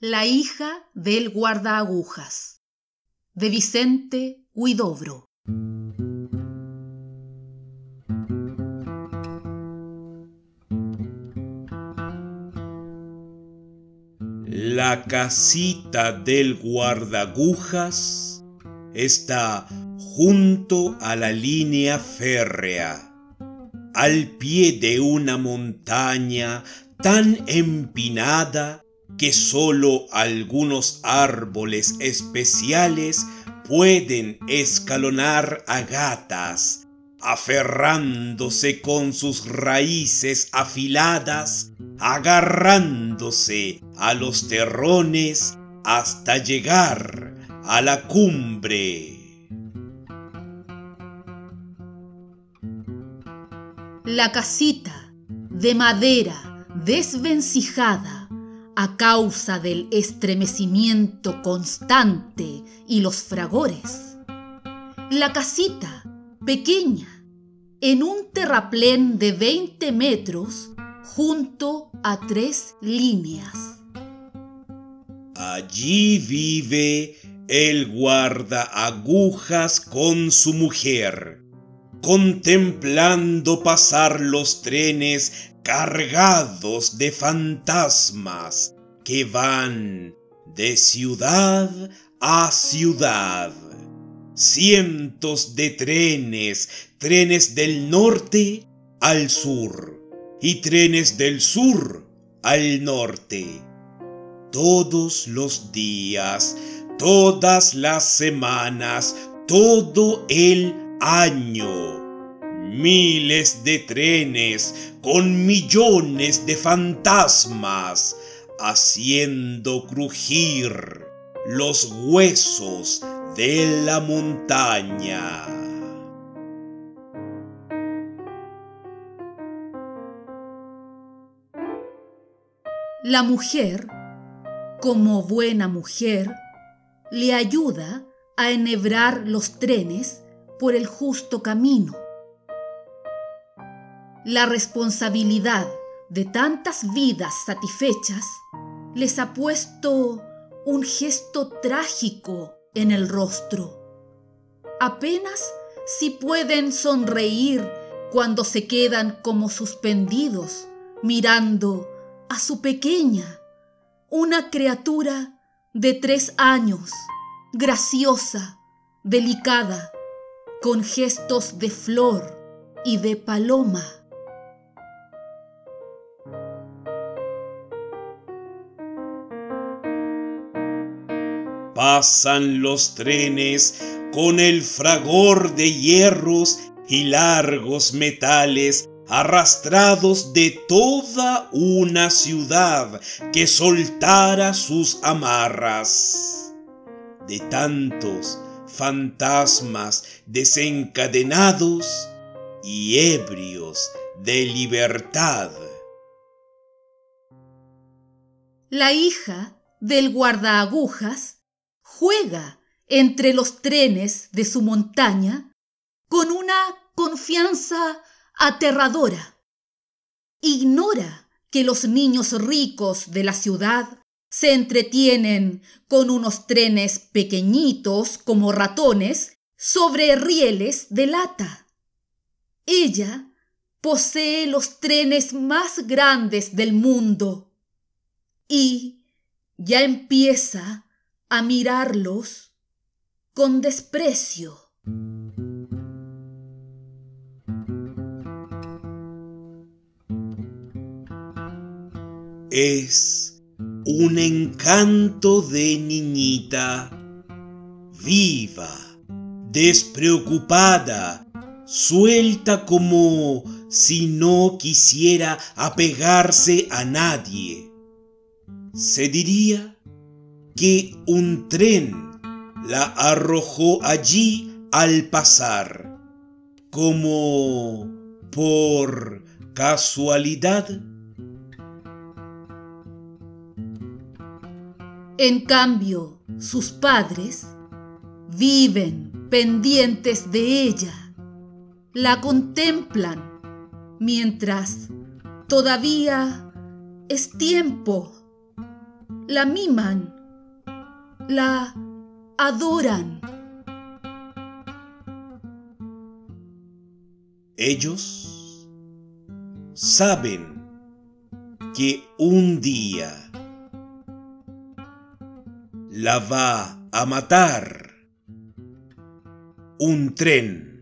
La hija del guardaagujas de Vicente Huidobro. La casita del guardagujas está junto a la línea férrea, al pie de una montaña tan empinada que solo algunos árboles especiales pueden escalonar a gatas, aferrándose con sus raíces afiladas, agarrándose a los terrones hasta llegar a la cumbre. La casita de madera desvencijada a causa del estremecimiento constante y los fragores. La casita, pequeña, en un terraplén de 20 metros junto a tres líneas. Allí vive el guarda agujas con su mujer, contemplando pasar los trenes cargados de fantasmas que van de ciudad a ciudad. Cientos de trenes, trenes del norte al sur y trenes del sur al norte. Todos los días, todas las semanas, todo el año miles de trenes con millones de fantasmas haciendo crujir los huesos de la montaña. La mujer, como buena mujer, le ayuda a enhebrar los trenes por el justo camino la responsabilidad de tantas vidas satisfechas les ha puesto un gesto trágico en el rostro. Apenas si pueden sonreír cuando se quedan como suspendidos mirando a su pequeña, una criatura de tres años, graciosa, delicada, con gestos de flor y de paloma. Pasan los trenes con el fragor de hierros y largos metales arrastrados de toda una ciudad que soltara sus amarras. De tantos fantasmas desencadenados y ebrios de libertad. La hija del guardaagujas juega entre los trenes de su montaña con una confianza aterradora. Ignora que los niños ricos de la ciudad se entretienen con unos trenes pequeñitos como ratones sobre rieles de lata. Ella posee los trenes más grandes del mundo y ya empieza a mirarlos con desprecio. Es un encanto de niñita, viva, despreocupada, suelta como si no quisiera apegarse a nadie. Se diría que un tren la arrojó allí al pasar, como por casualidad. En cambio, sus padres viven pendientes de ella, la contemplan mientras todavía es tiempo la miman, la adoran. Ellos saben que un día la va a matar un tren.